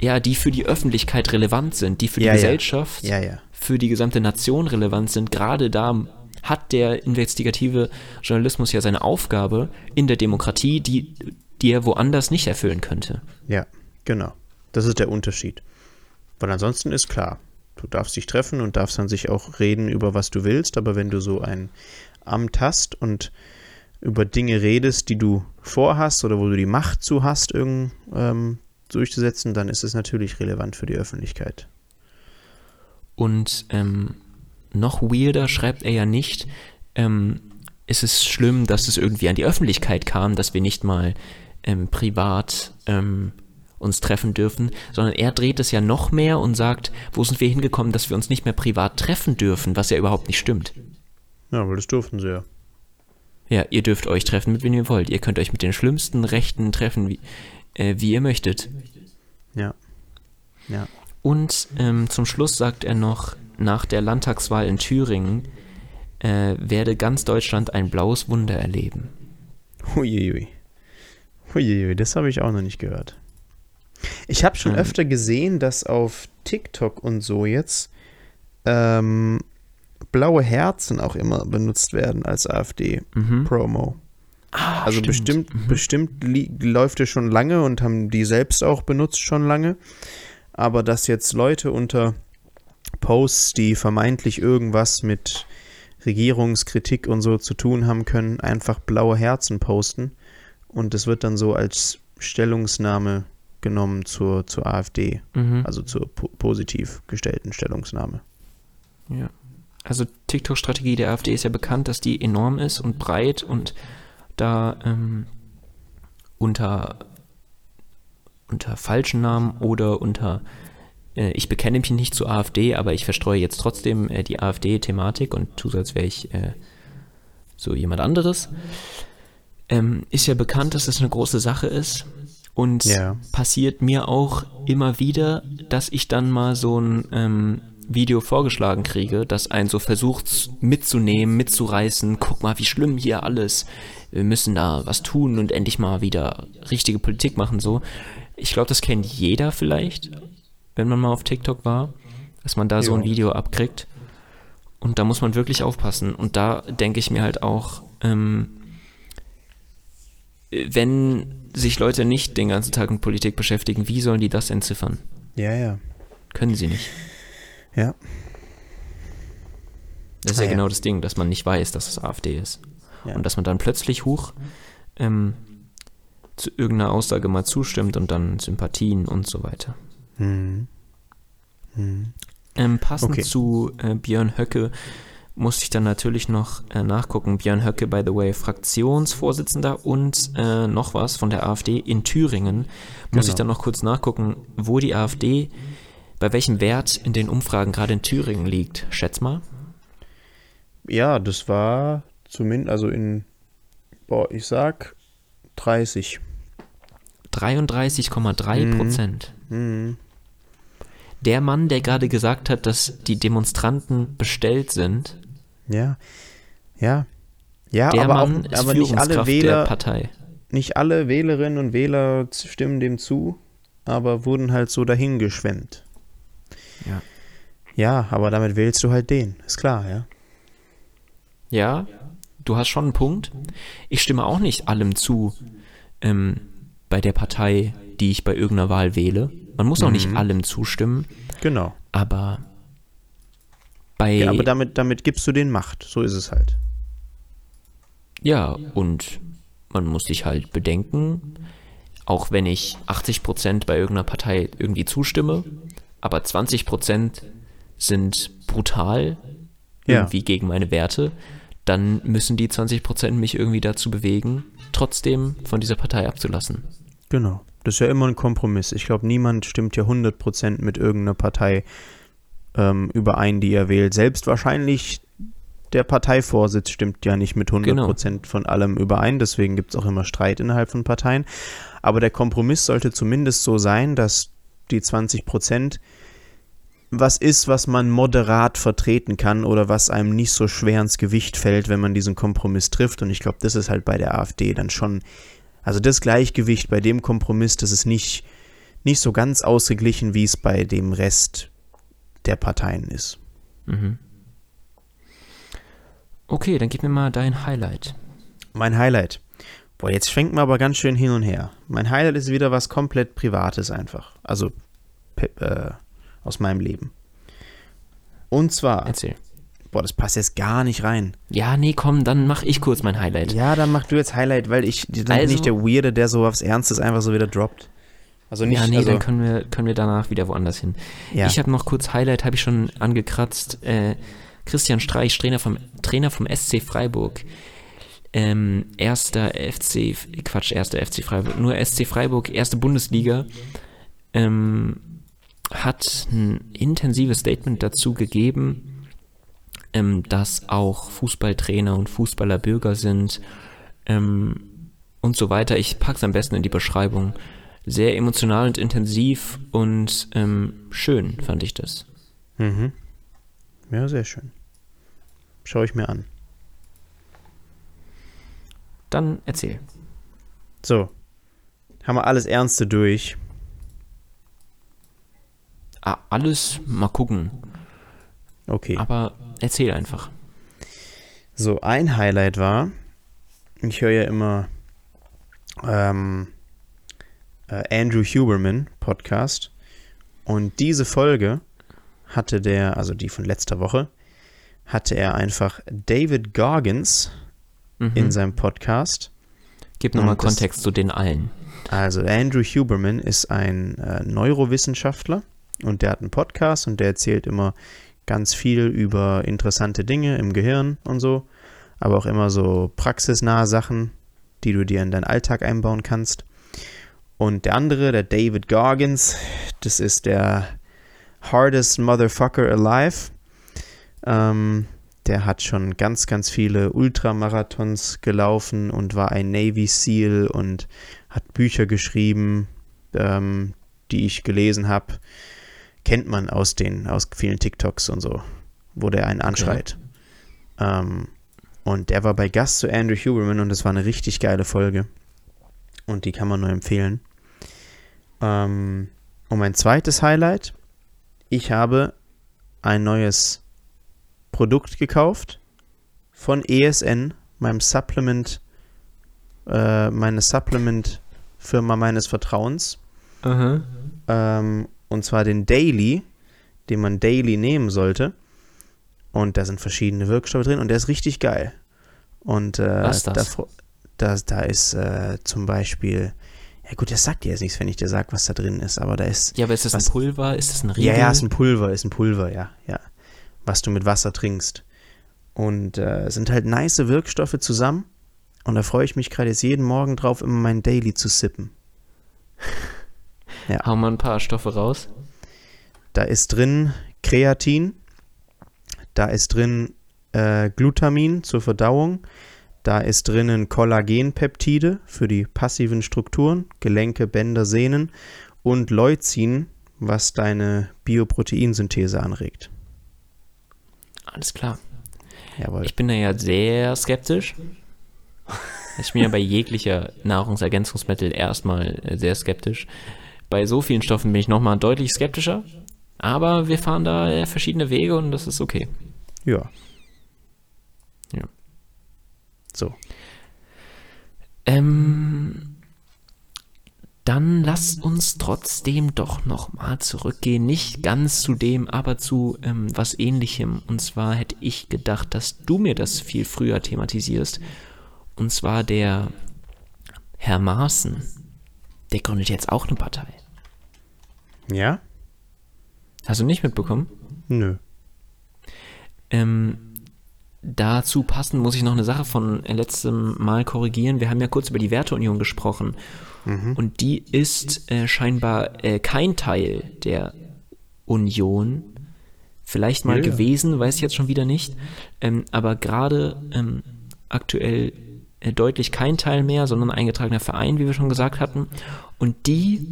ja, die für die Öffentlichkeit relevant sind, die für die Ja. Gesellschaft, ja. ja. für die gesamte Nation relevant sind. Gerade da hat der investigative Journalismus ja seine Aufgabe in der Demokratie, die, die er woanders nicht erfüllen könnte. Ja, genau. Das ist der Unterschied. Weil ansonsten ist klar, du darfst dich treffen und darfst an sich auch reden über was du willst, aber wenn du so ein Amt hast und über Dinge redest, die du vorhast oder wo du die Macht zu hast, irgend, ähm, durchzusetzen, dann ist es natürlich relevant für die Öffentlichkeit. Und ähm, noch weirder schreibt er ja nicht, ähm, ist es schlimm, dass es irgendwie an die Öffentlichkeit kam, dass wir nicht mal ähm, privat ähm, uns treffen dürfen, sondern er dreht es ja noch mehr und sagt, wo sind wir hingekommen, dass wir uns nicht mehr privat treffen dürfen, was ja überhaupt nicht stimmt. Ja, weil das durften sie ja. Ja, ihr dürft euch treffen, mit wem ihr wollt. Ihr könnt euch mit den schlimmsten Rechten treffen, wie, äh, wie ihr möchtet. Ja. Ja. Und ähm, zum Schluss sagt er noch, nach der Landtagswahl in Thüringen äh, werde ganz Deutschland ein blaues Wunder erleben. Huiuiui. Huiuiui, das habe ich auch noch nicht gehört. Ich habe schon Ähm. öfter gesehen, dass auf TikTok und so jetzt ähm, blaue Herzen auch immer benutzt werden als AfD-Promo. Mhm. Ah, also stimmt. bestimmt, bestimmt li- läuft es schon lange und haben die selbst auch benutzt schon lange. Aber dass jetzt Leute unter Posts, die vermeintlich irgendwas mit Regierungskritik und so zu tun haben können, einfach blaue Herzen posten. Und das wird dann so als Stellungnahme genommen zur, zur AfD, Mhm. also zur po positiv gestellten Stellungnahme. Ja. Also TikTok-Strategie der AfD ist ja bekannt, dass die enorm ist und breit und da ähm, unter, unter falschen Namen oder unter äh, ich bekenne mich nicht zur AfD, aber ich verstreue jetzt trotzdem äh, die AfD-Thematik und tue so, als wäre ich äh, so jemand anderes. Ähm, ist ja bekannt, dass das eine große Sache ist. Und Ja. passiert mir auch immer wieder, dass ich dann mal so ein ähm, Video vorgeschlagen kriege, das einen so versucht mitzunehmen, mitzureißen. Guck mal, wie schlimm hier alles. Wir müssen da was tun und endlich mal wieder richtige Politik machen. So, ich glaube, das kennt jeder vielleicht, wenn man mal auf TikTok war, dass man da so ein Ja. Video abkriegt. Und da muss man wirklich aufpassen. Und da denke ich mir halt auch, ähm, wenn sich Leute nicht den ganzen Tag mit Politik beschäftigen, wie sollen die das entziffern? Ja, ja. Können sie nicht. Ja. Das ist Ah, ja ja. genau das Ding, dass man nicht weiß, dass es AfD ist. Ja. Und dass man dann plötzlich hoch ähm, zu irgendeiner Aussage mal zustimmt und dann Sympathien und so weiter. Mhm. Mhm. Ähm, passend Okay. zu äh, Björn Höcke musste ich dann natürlich noch äh, nachgucken. Björn Höcke, by the way, Fraktionsvorsitzender und äh, noch was von der AfD in Thüringen. Muss Genau. ich dann noch kurz nachgucken, wo die AfD, bei welchem Wert in den Umfragen gerade in Thüringen liegt. Schätz mal. Ja, das war zumindest, also in, boah, ich sag 30. 33,3 Mhm. Prozent. Mhm. Der Mann, der gerade gesagt hat, dass die Demonstranten bestellt sind, Ja. Ja. Ja, der aber, Mann auch, ist aber nicht alle Führungskraft der Wähler, Partei. nicht alle Wählerinnen und Wähler stimmen dem zu, aber wurden halt so dahingeschwemmt. Ja. Ja, aber damit wählst du halt den, ist klar, ja. Ja, du hast schon einen Punkt. Ich stimme auch nicht allem zu ähm, bei der Partei, die ich bei irgendeiner Wahl wähle. Man muss auch nicht Mhm. allem zustimmen, Genau. aber bei Ja, aber damit, damit gibst du den Macht, so ist es halt. ja und man muss sich halt bedenken, auch wenn ich 80% bei irgendeiner Partei irgendwie zustimme, aber 20% sind brutal Ja. irgendwie gegen meine Werte, dann müssen die 20% mich irgendwie dazu bewegen, trotzdem von dieser Partei abzulassen. Genau. Das ist ja immer ein Kompromiss. Ich glaube, niemand stimmt ja 100% mit irgendeiner Partei ähm, überein, die er wählt. Selbst wahrscheinlich der Parteivorsitz stimmt ja nicht mit 100% Genau. von allem überein, deswegen gibt es auch immer Streit innerhalb von Parteien. Aber der Kompromiss sollte zumindest so sein, dass die 20% was ist, was man moderat vertreten kann oder was einem nicht so schwer ins Gewicht fällt, wenn man diesen Kompromiss trifft. Und ich glaube, das ist halt bei der AfD dann schon, also das Gleichgewicht bei dem Kompromiss, das ist nicht, nicht so ganz ausgeglichen, wie es bei dem Rest der Parteien ist. Mhm. Okay, dann gib mir mal dein Highlight. Mein Highlight. Boah, jetzt schwenkt man aber ganz schön hin und her. Mein Highlight ist wieder was komplett Privates einfach. Also äh, aus meinem Leben. Und zwar, Erzähl. boah, das passt jetzt gar nicht rein. Ja, nee, komm, dann mach ich kurz mein Highlight. Ja, dann mach du jetzt Highlight, weil ich dann bin Also- ich der Weirde, der so aufs Ernstes einfach so wieder droppt. Also nicht, ja, nee, also, dann können wir, können wir danach wieder woanders hin. ja. Ich habe noch kurz Highlight, habe ich schon angekratzt. Äh, Christian Streich, Trainer vom, Trainer vom SC Freiburg. Ähm, erster FC, Quatsch, erster FC Freiburg, nur SC Freiburg, erste Bundesliga. Ähm, hat ein intensives Statement dazu gegeben, ähm, dass auch Fußballtrainer und Fußballer Bürger sind ähm, und so weiter. Ich pack's am besten in die Beschreibung. Sehr emotional und intensiv und ähm, schön fand ich das. Mhm. Ja, sehr schön. Schau ich mir an. Dann erzähl. So. Haben wir alles Ernste durch. Ah, alles mal gucken. Okay. Aber erzähl einfach. So, ein Highlight war, ich höre ja immer ähm, äh, Andrew Huberman Podcast und diese Folge hatte der, also die von letzter Woche, hatte er einfach David Goggins Mhm. in seinem Podcast. Gib nochmal Kontext zu den allen. Also Andrew Huberman ist ein äh, Neurowissenschaftler und der hat einen Podcast und der erzählt immer ganz viel über interessante Dinge im Gehirn und so, aber auch immer so praxisnahe Sachen, die du dir in deinen Alltag einbauen kannst. Und der andere, der David Goggins, das ist der hardest motherfucker alive. Ähm, der hat schon ganz, ganz viele Ultramarathons gelaufen und war ein Navy SEAL und hat Bücher geschrieben, ähm, die ich gelesen habe. Kennt man aus den, aus vielen TikToks und so, wo der einen anschreit. Ähm, und der war bei Gast zu Andrew Huberman und das war eine richtig geile Folge. Und die kann man nur empfehlen. Ähm, und mein zweites Highlight, ich habe ein neues Produkt gekauft von ESN, meinem Supplement, äh, meine Supplement-Firma meines Vertrauens. Ähm, und zwar den Daily, den man daily nehmen sollte. Und da sind verschiedene Wirkstoffe drin und der ist richtig geil. Und äh, Was ist das? Da, da, da ist äh, zum Beispiel, ja gut, das sagt dir jetzt nichts, wenn ich dir sage, was da drin ist, aber da ist, Ja, aber ist das Was- ein Pulver? Ist das ein Riegel? ja, ja, ist ein Pulver, ist ein Pulver, ja, ja. Was du mit Wasser trinkst. Und äh, es sind halt nice Wirkstoffe zusammen. Und da freue ich mich gerade jetzt jeden Morgen drauf, immer mein Daily zu sippen. Hau mal ein paar Stoffe raus. Da ist drin Kreatin, da ist drin äh, Glutamin zur Verdauung, da ist drinnen Kollagenpeptide für die passiven Strukturen, Gelenke, Bänder, Sehnen und Leucin, was deine Bioproteinsynthese anregt. Alles klar. Jawohl. Ich bin da ja sehr skeptisch. Ich bin ja bei jeglicher Nahrungsergänzungsmittel erstmal äh, sehr skeptisch. Bei so vielen Stoffen bin ich nochmal deutlich skeptischer. Aber wir fahren da äh, verschiedene Wege und das ist okay. Ja. Ja. So. Ähm, dann lasst uns trotzdem doch nochmal zurückgehen. Nicht ganz zu dem, aber zu ähm, was ähnlichem. Und zwar hätte ich gedacht, dass du mir das viel früher thematisierst. Und zwar der Herr Maaßen. Der gründet jetzt auch eine Partei. Ja? Hast du nicht mitbekommen? Nö. Ähm, dazu passend muss ich noch eine Sache von letztem Mal korrigieren. Wir haben ja kurz über die Werteunion gesprochen. Und die ist äh, scheinbar äh, kein Teil der Union. vielleicht mal Ja, gewesen, weiß ich jetzt schon wieder nicht. Ähm, aber gerade ähm, aktuell äh, deutlich kein Teil mehr, sondern ein eingetragener Verein, wie wir schon gesagt hatten. Und die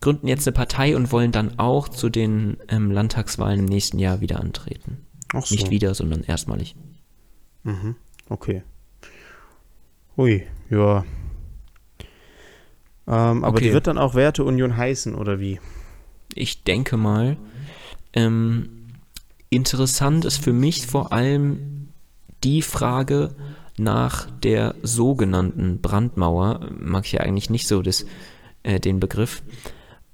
gründen jetzt eine Partei und wollen dann auch zu den ähm, Landtagswahlen im nächsten Jahr wieder antreten. So. Nicht wieder, sondern erstmalig. Mhm. Okay. Hui, ja. Ähm, aber die Okay. wird dann auch Werteunion heißen, oder wie? Ich denke mal, ähm, interessant ist für mich vor allem die Frage nach der sogenannten Brandmauer. Mag ich ja eigentlich nicht so das, äh, den Begriff,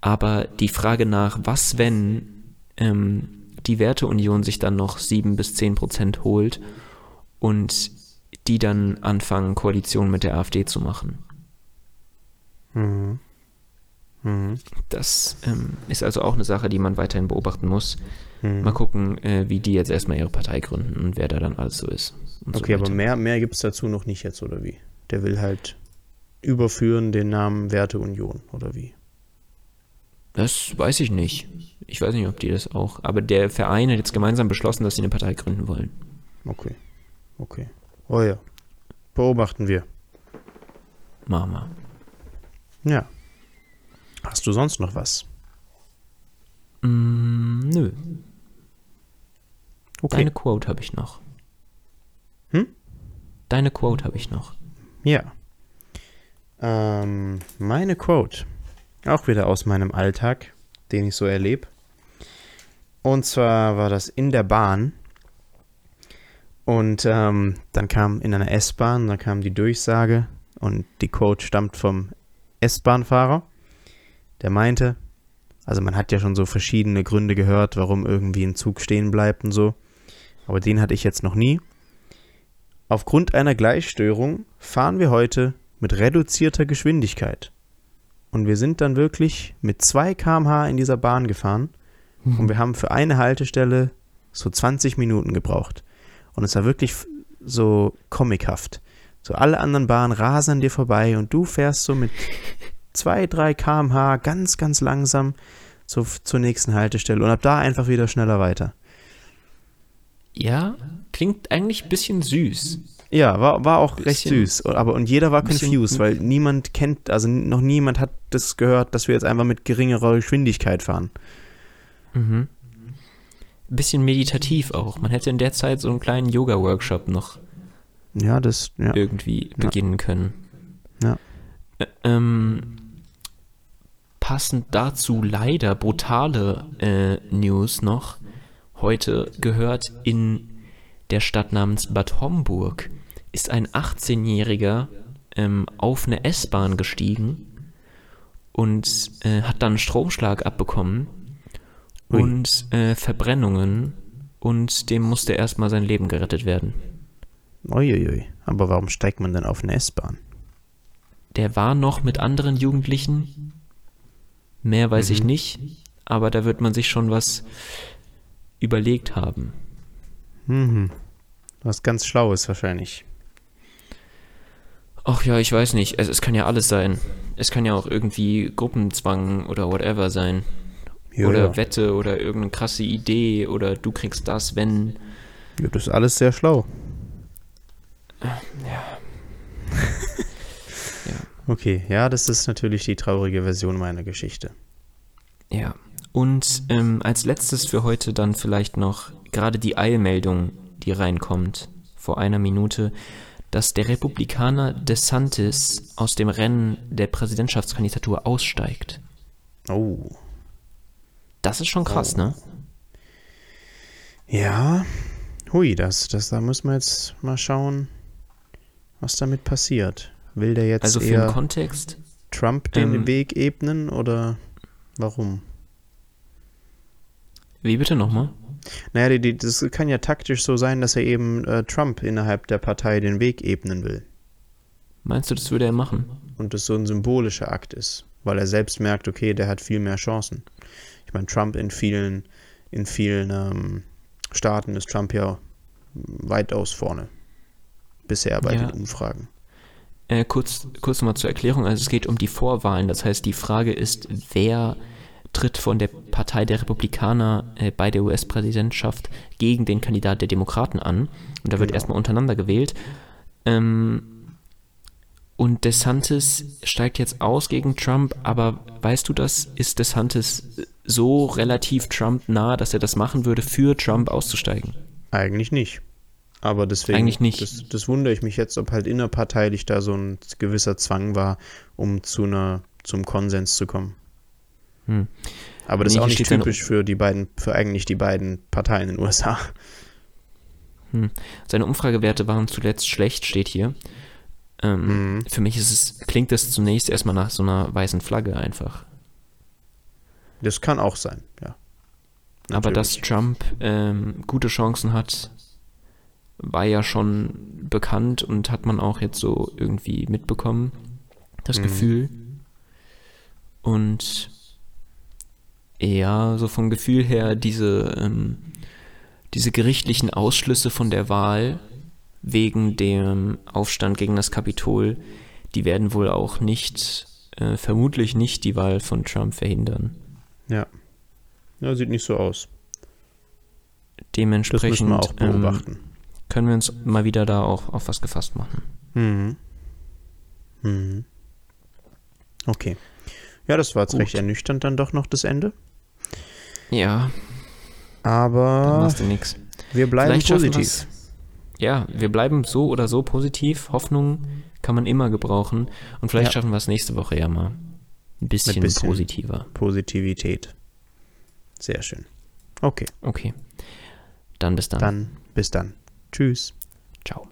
aber die Frage nach, was wenn ähm, die Werteunion sich dann noch sieben bis zehn Prozent holt und die dann anfangen, Koalition mit der AfD zu machen. Mhm. Mhm. Das ähm, ist also auch eine Sache, die man weiterhin beobachten muss. Mhm. Mal gucken, äh, wie die jetzt erstmal ihre Partei gründen und wer da dann alles so ist. und so Okay, aber mehr, mehr gibt es dazu noch nicht jetzt, oder wie? Der will halt überführen den Namen Werteunion, oder wie? Das weiß ich nicht. Ich weiß nicht, ob die das auch. Aber der Verein hat jetzt gemeinsam beschlossen, dass sie eine Partei gründen wollen. Okay. Okay. Oh ja. Beobachten wir. Mama. Ja. Hast du sonst noch was? Mm, nö. Okay. Deine Quote habe ich noch. Hm? Deine Quote habe ich noch. Ja. Ähm, meine Quote. Auch wieder aus meinem Alltag, den ich so erlebe. Und zwar war das in der Bahn. Und ähm, dann kam in einer S-Bahn, da kam die Durchsage und die Quote stammt vom S-Bahn-Fahrer. Der meinte, also man hat ja schon so verschiedene Gründe gehört, warum irgendwie ein Zug stehen bleibt und so. Aber den hatte ich jetzt noch nie. Aufgrund einer Gleichstörung fahren wir heute mit reduzierter Geschwindigkeit. Und wir sind dann wirklich mit 2 km/h in dieser Bahn gefahren und wir haben für eine Haltestelle so 20 Minuten gebraucht. Und es war wirklich so comichaft. So alle anderen Bahnen rasen an dir vorbei und du fährst so mit 2, 3 km/h ganz, ganz langsam so zur nächsten Haltestelle und ab da einfach wieder schneller weiter. Ja, klingt eigentlich ein bisschen süß. Ja, war, war auch recht süß. Aber und jeder war confused, weil niemand kennt, also noch niemand hat das gehört, dass wir jetzt einfach mit geringerer Geschwindigkeit fahren. Mhm. Bisschen meditativ auch. Man hätte in der Zeit so einen kleinen Yoga-Workshop noch Ja, das, ja. irgendwie beginnen können. Ja. Ä- Ähm, passend dazu leider brutale äh, News noch. Heute gehört in der Stadt namens Bad Homburg ist ein 18-Jähriger ähm, auf eine S-Bahn gestiegen und äh, hat dann einen Stromschlag abbekommen Ui. und äh, Verbrennungen und dem musste erstmal sein Leben gerettet werden. Uiuiui. Aber warum steigt man denn auf eine S-Bahn? Der war noch mit anderen Jugendlichen. Mehr weiß ich Mhm. nicht, aber da wird man sich schon was überlegt haben. Mhm. Was ganz Schlaues wahrscheinlich. Ach ja, ich weiß nicht. Es, es kann ja alles sein. Es kann ja auch irgendwie Gruppenzwang oder whatever sein. Ja, oder ja. Wette oder irgendeine krasse Idee oder du kriegst das, wenn. ja, das ist alles sehr schlau. Okay, ja, das ist natürlich die traurige Version meiner Geschichte. Ja. Und ähm, als letztes für heute dann vielleicht noch gerade die Eilmeldung, die reinkommt vor einer Minute, dass der Republikaner DeSantis aus dem Rennen der Präsidentschaftskandidatur aussteigt. Oh. Das ist schon krass, ne? Ja. Hui, das, das, da müssen wir jetzt mal schauen, was damit passiert. Will der jetzt Also für den eher Kontext, Trump den ähm, Weg ebnen oder warum? wie bitte nochmal? Naja, die, die, das kann ja taktisch so sein, dass er eben äh, Trump innerhalb der Partei den Weg ebnen will. Meinst du, das würde er machen? Und das so ein symbolischer Akt ist, weil er selbst merkt, okay, der hat viel mehr Chancen. Ich meine, Trump in vielen, in vielen ähm, Staaten ist Trump ja weitaus vorne. Bisher bei Ja. den Umfragen. Äh, kurz, kurz nochmal zur Erklärung. Also es geht um die Vorwahlen. Das heißt, die Frage ist, wer tritt von der Partei der Republikaner äh, bei der US-Präsidentschaft gegen den Kandidat der Demokraten an. Und da wird Genau. erstmal untereinander gewählt. Ähm, und DeSantis steigt jetzt aus gegen Trump, aber weißt du das? Ist DeSantis so relativ Trump nah, dass er das machen würde, für Trump auszusteigen? Eigentlich nicht. Aber deswegen, Eigentlich nicht. Das, das wundere ich mich jetzt, ob halt innerparteilich da so ein gewisser Zwang war, um zu einer, zum Konsens zu kommen. Hm. Aber das Nee, ist auch nicht typisch für die beiden, für eigentlich die beiden Parteien in den USA. Seine Umfragewerte waren zuletzt schlecht, steht hier. Ähm, Mhm. Für mich ist es, klingt das zunächst erstmal nach so einer weißen Flagge einfach. Das kann auch sein, ja. Aber dass Natürlich. Trump ähm, gute Chancen hat, war ja schon bekannt und hat man auch jetzt so irgendwie mitbekommen, das Mhm. Gefühl. Und ja, so vom Gefühl her, diese, ähm, diese gerichtlichen Ausschlüsse von der Wahl wegen dem Aufstand gegen das Kapitol, die werden wohl auch nicht, äh, vermutlich nicht die Wahl von Trump verhindern. Ja. Ja, sieht nicht so aus. Das Dementsprechend müssen wir auch ähm, beobachten. können wir uns mal wieder da auch auf was gefasst machen. Mhm. Mhm. Okay. Ja, das war jetzt Gut. recht ernüchternd dann doch noch das Ende. Ja, dann Aber machst du nix. wir bleiben Vielleicht positiv. Ja, wir bleiben so oder so positiv. Hoffnung kann man immer gebrauchen. Und vielleicht Ja. schaffen wir es nächste Woche ja mal ein bisschen, bisschen. positiver. Positivität. Sehr schön. Okay, Okay. Dann bis dann. dann bis dann. Tschüss. Ciao.